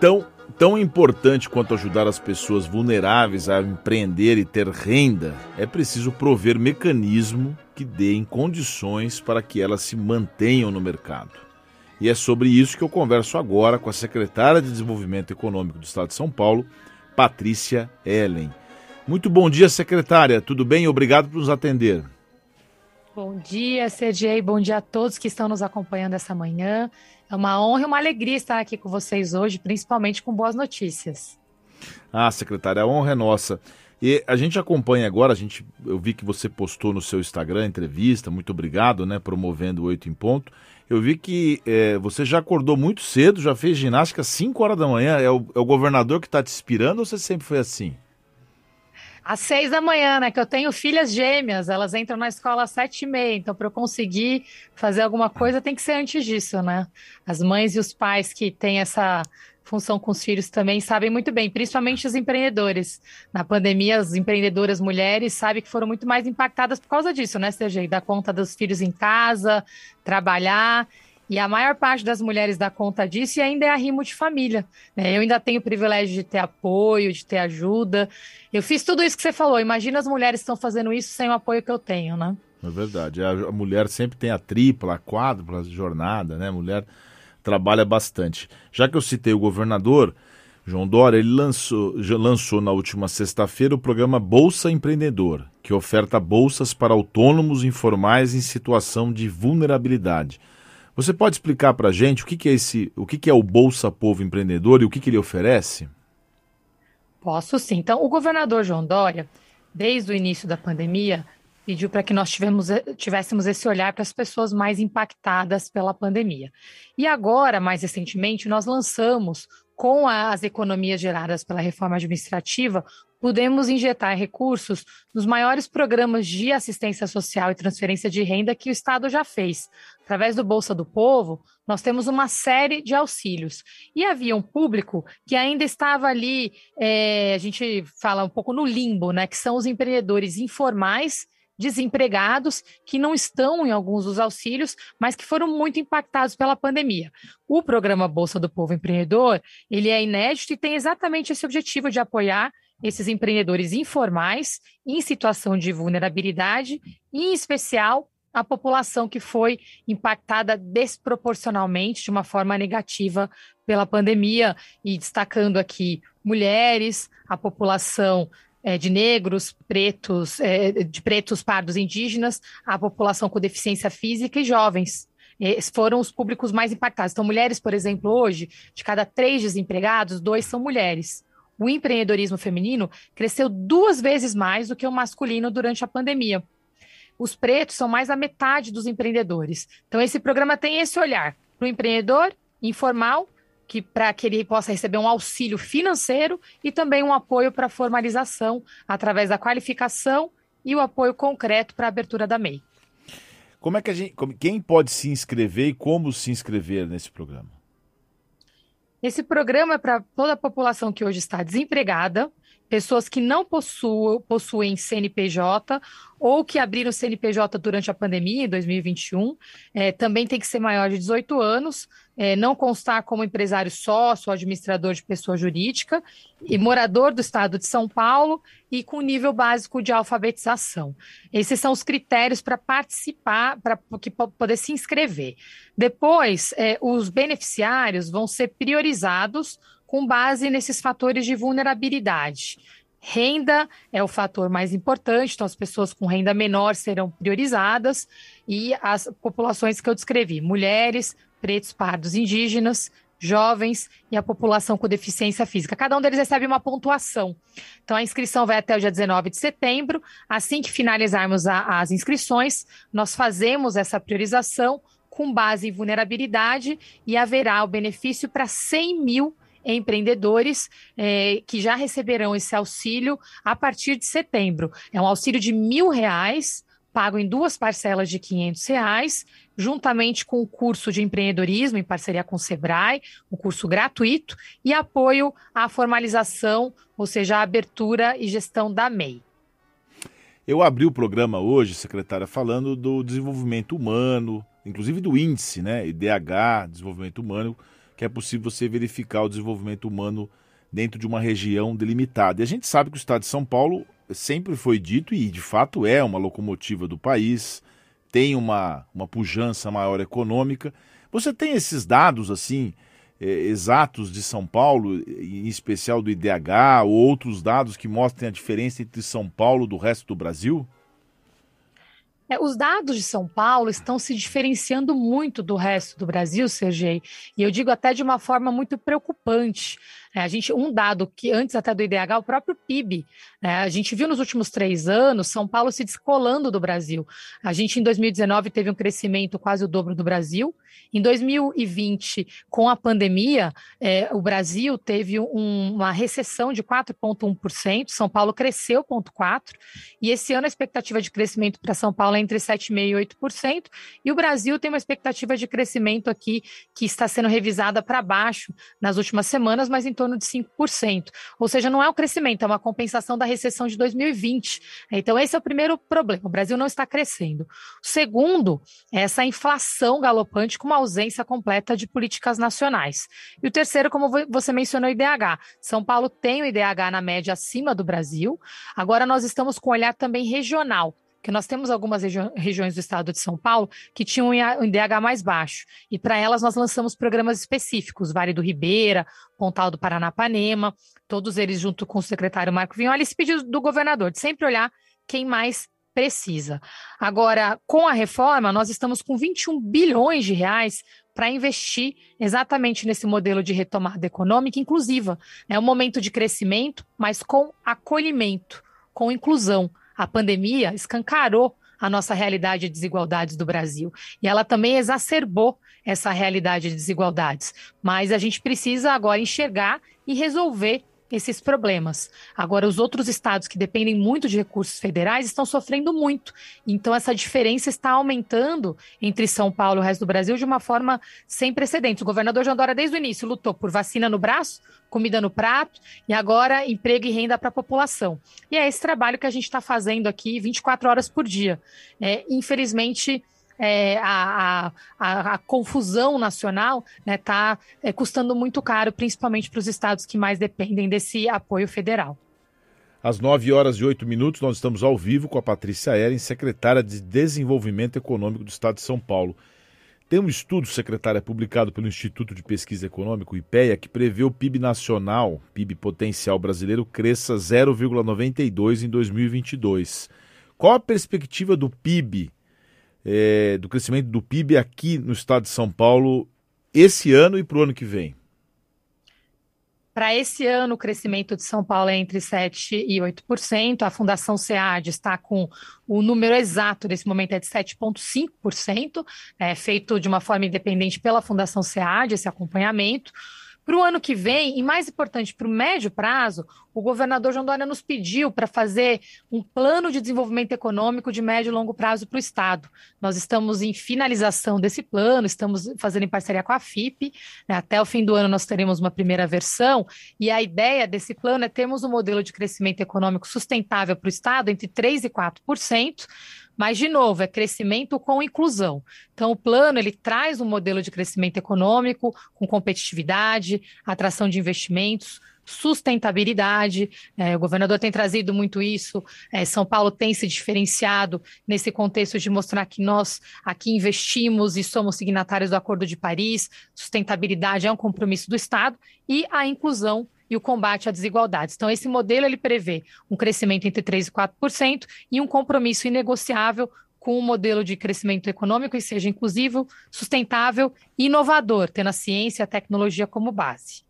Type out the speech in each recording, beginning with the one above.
Tão, tão importante quanto ajudar as pessoas vulneráveis a empreender e ter renda, é preciso prover mecanismo que deem condições para que elas se mantenham no mercado. E é sobre isso que eu converso agora com a secretária de Desenvolvimento Econômico do Estado de São Paulo, Patrícia Ellen. Muito bom dia, secretária. Tudo bem? Obrigado por nos atender. Bom dia, Sergei. Bom dia a todos que estão nos acompanhando essa manhã. É uma honra e uma alegria estar aqui com vocês hoje, principalmente com boas notícias. Ah, secretária, a honra é nossa. E a gente acompanha agora, a gente, eu vi que você postou no seu Instagram entrevista, muito obrigado, né, promovendo o Oito em Ponto. Eu vi que é, você já acordou muito cedo, já fez ginástica às 5 horas da manhã. É o, é o governador que está te inspirando ou você sempre foi assim? Às seis da manhã, né? Que eu tenho filhas gêmeas, elas entram na escola às sete e meia. Então, para eu conseguir fazer alguma coisa, tem que ser antes disso, né? As mães e os pais que têm essa função com os filhos também sabem muito bem, principalmente os empreendedores. Na pandemia, as empreendedoras mulheres sabem que foram muito mais impactadas por causa disso, né, CG? Dar conta dos filhos em casa, trabalhar. E a maior parte das mulheres dá conta disso e ainda é arrimo de família. Né? Eu ainda tenho o privilégio de ter apoio, de ter ajuda. Eu fiz tudo isso que você falou. Imagina as mulheres que estão fazendo isso sem o apoio que eu tenho, né? É verdade. A, mulher sempre tem a tripla, a quádrupla jornada, né? A mulher trabalha bastante. Já que eu citei o governador, João Dória, ele lançou, lançou na última sexta-feira o programa Bolsa Empreendedor, que oferta bolsas para autônomos informais em situação de vulnerabilidade. Você pode explicar para a gente o que, que, é esse, o que, que é o Bolsa Povo Empreendedor e o que, que ele oferece? Posso sim. Então, o governador João Dória, desde o início da pandemia, pediu para que nós tivemos, tivéssemos esse olhar para as pessoas mais impactadas pela pandemia. E agora, mais recentemente, nós lançamos, com as economias geradas pela reforma administrativa, podemos injetar recursos nos maiores programas de assistência social e transferência de renda que o Estado já fez. Através do Bolsa do Povo, nós temos uma série de auxílios. E havia um público que ainda estava ali, é, a gente fala um pouco no limbo, né? Que são os empreendedores informais desempregados que não estão em alguns dos auxílios, mas que foram muito impactados pela pandemia. O programa Bolsa do Povo Empreendedor, ele é inédito e tem exatamente esse objetivo de apoiar esses empreendedores informais em situação de vulnerabilidade, em especial a população que foi impactada desproporcionalmente de uma forma negativa pela pandemia, e destacando aqui mulheres, a população é, de negros, pretos, é, de pretos, pardos, indígenas, a população com deficiência física e jovens. Esses foram os públicos mais impactados. Então, mulheres, por exemplo, hoje, de cada três desempregados, dois são mulheres o empreendedorismo feminino cresceu duas vezes mais do que o masculino durante a pandemia. Os pretos são mais da metade dos empreendedores. Então, esse programa tem esse olhar para o empreendedor informal, que para que ele possa receber um auxílio financeiro e também um apoio para a formalização através da qualificação e o apoio concreto para a abertura da MEI. Como é que a gente, quem pode se inscrever e como se inscrever nesse programa? Esse programa é para toda a população que hoje está desempregada, pessoas que não possuam, possuem CNPJ ou que abriram CNPJ durante a pandemia, em 2021, é, também tem que ser maior de 18 anos, é, não constar como empresário sócio ou administrador de pessoa jurídica, e morador do estado de São Paulo e com nível básico de alfabetização. Esses são os critérios para participar, para poder se inscrever. Depois, é, os beneficiários vão ser priorizados com base nesses fatores de vulnerabilidade. Renda é o fator mais importante, então as pessoas com renda menor serão priorizadas e as populações que eu descrevi, mulheres, pretos, pardos, indígenas, jovens e a população com deficiência física. Cada um deles recebe uma pontuação. Então, a inscrição vai até o dia 19 de setembro. Assim que finalizarmos a, as inscrições, nós fazemos essa priorização com base em vulnerabilidade e haverá o benefício para 100 mil empreendedores é, que já receberão esse auxílio a partir de setembro. É um auxílio de mil reais, pago em duas parcelas de quinhentos reais, juntamente com o curso de empreendedorismo em parceria com o Sebrae, um curso gratuito, e apoio à formalização, ou seja, a abertura e gestão da MEI. Eu abri o programa hoje, secretária, falando do desenvolvimento humano, inclusive do índice, né? IDH, desenvolvimento humano, que é possível você verificar o desenvolvimento humano dentro de uma região delimitada. E a gente sabe que o estado de São Paulo sempre foi dito e de fato é uma locomotiva do país, tem uma, uma pujança maior econômica. Você tem esses dados assim é, exatos de São Paulo, em especial do IDH, ou outros dados que mostrem a diferença entre São Paulo do resto do Brasil? É, os dados de São Paulo estão se diferenciando muito do resto do Brasil, Sergei, e eu digo até de uma forma muito preocupante. É, a gente, um dado que antes até do IDH, o próprio PIB. Né, a gente viu nos últimos três anos São Paulo se descolando do Brasil. A gente, em 2019, teve um crescimento quase o dobro do Brasil. Em 2020, com a pandemia, é, o Brasil teve um, uma recessão de 4,1%, São Paulo cresceu 0,4%, e esse ano a expectativa de crescimento para São Paulo é entre 7,5% e 8%, e o Brasil tem uma expectativa de crescimento aqui que está sendo revisada para baixo nas últimas semanas, mas em torno de 5%. Ou seja, não é um crescimento, é uma compensação da recessão de 2020. Então, esse é o primeiro problema. O Brasil não está crescendo. O segundo é essa inflação galopante com uma ausência completa de políticas nacionais. E o terceiro, como você mencionou, o IDH. São Paulo tem o IDH na média acima do Brasil. Agora, nós estamos com um olhar também regional que nós temos algumas regi regiões do estado de São Paulo que tinham um IDH mais baixo. E para elas nós lançamos programas específicos, Vale do Ribeira, Pontal do Paranapanema, todos eles junto com o secretário Marco Vinholi, esse pedido do governador de sempre olhar quem mais precisa. Agora, com a reforma, nós estamos com 21 bilhões de reais para investir exatamente nesse modelo de retomada econômica inclusiva. É um momento de crescimento, mas com acolhimento, com inclusão. A pandemia escancarou a nossa realidade de desigualdades do Brasil. E ela também exacerbou essa realidade de desigualdades. Mas a gente precisa agora enxergar e resolver esses problemas. Agora, os outros estados que dependem muito de recursos federais estão sofrendo muito. Então, essa diferença está aumentando entre São Paulo e o resto do Brasil de uma forma sem precedentes. O governador João Dória, desde o início, lutou por vacina no braço, comida no prato e agora emprego e renda para a população. E é esse trabalho que a gente está fazendo aqui 24 horas por dia. É, infelizmente, é, a, a, a, confusão nacional está né, tá, é, custando muito caro, principalmente para os estados que mais dependem desse apoio federal. Às 9 horas e 8 minutos, nós estamos ao vivo com a Patrícia Eren, secretária de Desenvolvimento Econômico do Estado de São Paulo. Tem um estudo, secretária, publicado pelo Instituto de Pesquisa Econômico, IPEA, que prevê o PIB nacional, PIB potencial brasileiro, cresça 0,92 em 2022. Qual a perspectiva do PIB é, do crescimento do PIB aqui no estado de São Paulo esse ano e para o ano que vem? Para esse ano, o crescimento de São Paulo é entre 7% e 8%. A Fundação SEAD está com o número exato nesse momento é de 7,5%, é feito de uma forma independente pela Fundação SEAD, esse acompanhamento. Para o ano que vem, e mais importante, para o médio prazo, o governador João Dória nos pediu para fazer um plano de desenvolvimento econômico de médio e longo prazo para o Estado. Nós estamos em finalização desse plano, estamos fazendo em parceria com a FIP. Né? Até o fim do ano nós teremos uma primeira versão, e a ideia desse plano é termos um modelo de crescimento econômico sustentável para o Estado entre 3% e 4%. Mas, de novo, é crescimento com inclusão. Então, o plano ele traz um modelo de crescimento econômico com competitividade, atração de investimentos, sustentabilidade. É, o governador tem trazido muito isso. É, São Paulo tem se diferenciado nesse contexto de mostrar que nós aqui investimos e somos signatários do Acordo de Paris. Sustentabilidade é um compromisso do Estado e a inclusão e o combate à desigualdades. Então, esse modelo ele prevê um crescimento entre 3% e 4% e um compromisso inegociável com um modelo de crescimento econômico que seja inclusivo, sustentável e inovador, tendo a ciência e a tecnologia como base.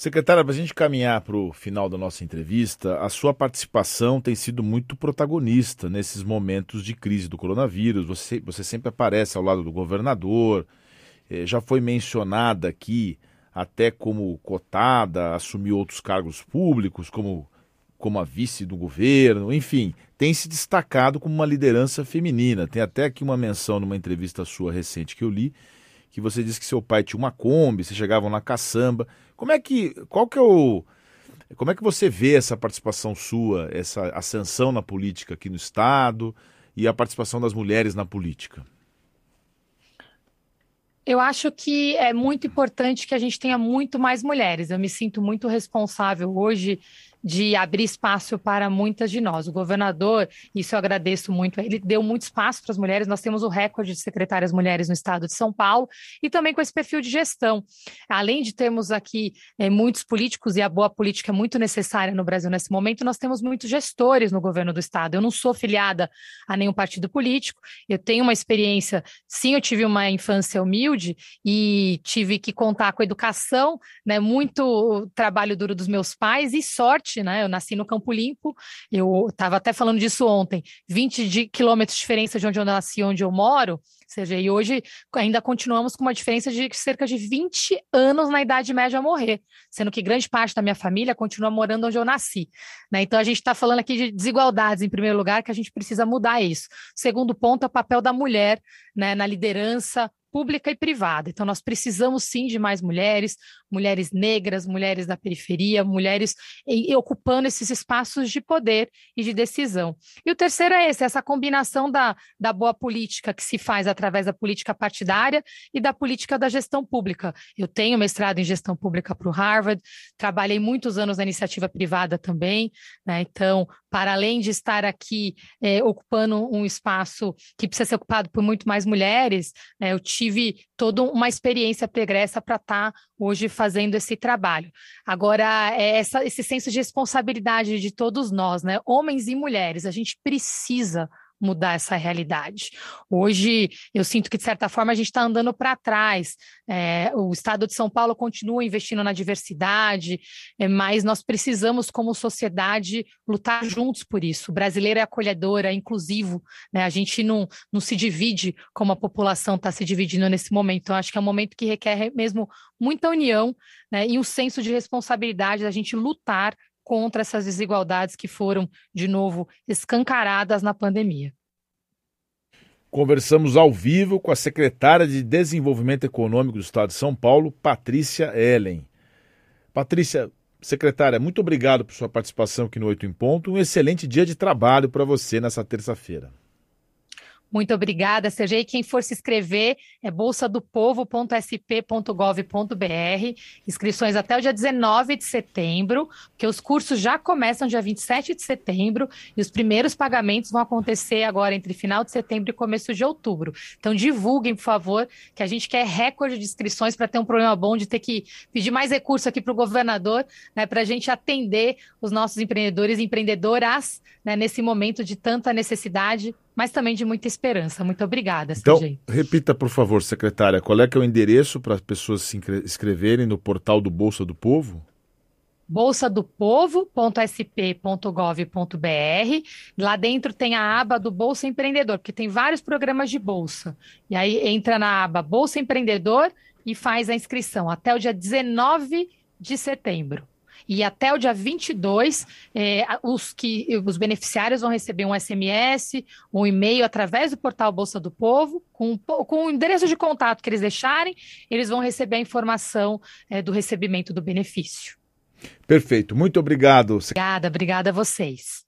Secretária, para a gente caminhar para o final da nossa entrevista, a sua participação tem sido muito protagonista nesses momentos de crise do coronavírus. Você, você sempre aparece ao lado do governador, eh, já foi mencionada aqui até como cotada, assumiu outros cargos públicos, como, como a vice do governo, enfim, tem se destacado como uma liderança feminina. Tem até aqui uma menção numa entrevista sua recente que eu li, que você disse que seu pai tinha uma Kombi, vocês chegavam na caçamba. Como é que. Qual que é o. Como é que você vê essa participação sua, essa ascensão na política aqui no Estado e a participação das mulheres na política? Eu acho que é muito importante que a gente tenha muito mais mulheres. Eu me sinto muito responsável hoje de abrir espaço para muitas de nós. O governador, isso eu agradeço muito, ele deu muito espaço para as mulheres. Nós temos o recorde de secretárias mulheres no estado de São Paulo e também com esse perfil de gestão. Além de termos aqui é, muitos políticos e a boa política é muito necessária no Brasil nesse momento, nós temos muitos gestores no governo do estado. Eu não sou filiada a nenhum partido político, eu tenho uma experiência, sim, eu tive uma infância humilde e tive que contar com a educação, né, muito trabalho duro dos meus pais e sorte né? Eu nasci no Campo Limpo, eu estava até falando disso ontem, 20 de quilômetros de diferença de onde eu nasci e onde eu moro, ou seja, e hoje ainda continuamos com uma diferença de cerca de 20 anos na idade média a morrer, sendo que grande parte da minha família continua morando onde eu nasci. Né? Então a gente está falando aqui de desigualdades, em primeiro lugar, que a gente precisa mudar isso. Segundo ponto é o papel da mulher né, na liderança pública e privada. Então, nós precisamos sim de mais mulheres, mulheres negras, mulheres da periferia, mulheres e, e ocupando esses espaços de poder e de decisão. E o terceiro é esse, essa combinação da, da boa política que se faz através da política partidária e da política da gestão pública. Eu tenho mestrado em gestão pública para o Harvard, trabalhei muitos anos na iniciativa privada também, né? então, para além de estar aqui é, ocupando um espaço que precisa ser ocupado por muito mais mulheres, né, eu tive toda uma experiência pregressa para estar hoje fazendo esse trabalho. Agora, é essa, esse senso de responsabilidade de todos nós, né, homens e mulheres, a gente precisa mudar essa realidade. Hoje, eu sinto que, de certa forma, a gente está andando para trás. É, o Estado de São Paulo continua investindo na diversidade, é, mas nós precisamos, como sociedade, lutar juntos por isso. O brasileiro é acolhedor, é inclusivo, né? a gente não, não se divide como a população está se dividindo nesse momento. Então, acho que é um momento que requer mesmo muita união né? e um senso de responsabilidade da gente lutar contra essas desigualdades que foram, de novo, escancaradas na pandemia. Conversamos ao vivo com a secretária de Desenvolvimento Econômico do Estado de São Paulo, Patrícia Ellen. Patrícia, secretária, muito obrigado por sua participação aqui no Oito em Ponto. Um excelente dia de trabalho para você nessa terça-feira. Muito obrigada, Sergei. Quem for se inscrever é bolsadopovo.sp.gov.br. Inscrições até o dia 19 de setembro, porque os cursos já começam dia 27 de setembro e os primeiros pagamentos vão acontecer agora entre final de setembro e começo de outubro. Então divulguem, por favor, que a gente quer recorde de inscrições para ter um problema bom de ter que pedir mais recurso aqui para o governador, né, para a gente atender os nossos empreendedores e empreendedoras né, nesse momento de tanta necessidade mas também de muita esperança. Muito obrigada, Então, repita, por favor, secretária, qual é que é o endereço para as pessoas se inscreverem no portal do Bolsa do Povo? bolsadopovo.sp.gov.br. Lá dentro tem a aba do Bolsa Empreendedor, porque tem vários programas de bolsa. E aí entra na aba Bolsa Empreendedor e faz a inscrição até o dia 19 de setembro. E até o dia 22, é, os, que, os beneficiários vão receber um SMS, um e-mail através do portal Bolsa do Povo, com, com o endereço de contato que eles deixarem, eles vão receber a informação é, do recebimento do benefício. Perfeito. Muito obrigado. Obrigada, obrigada a vocês.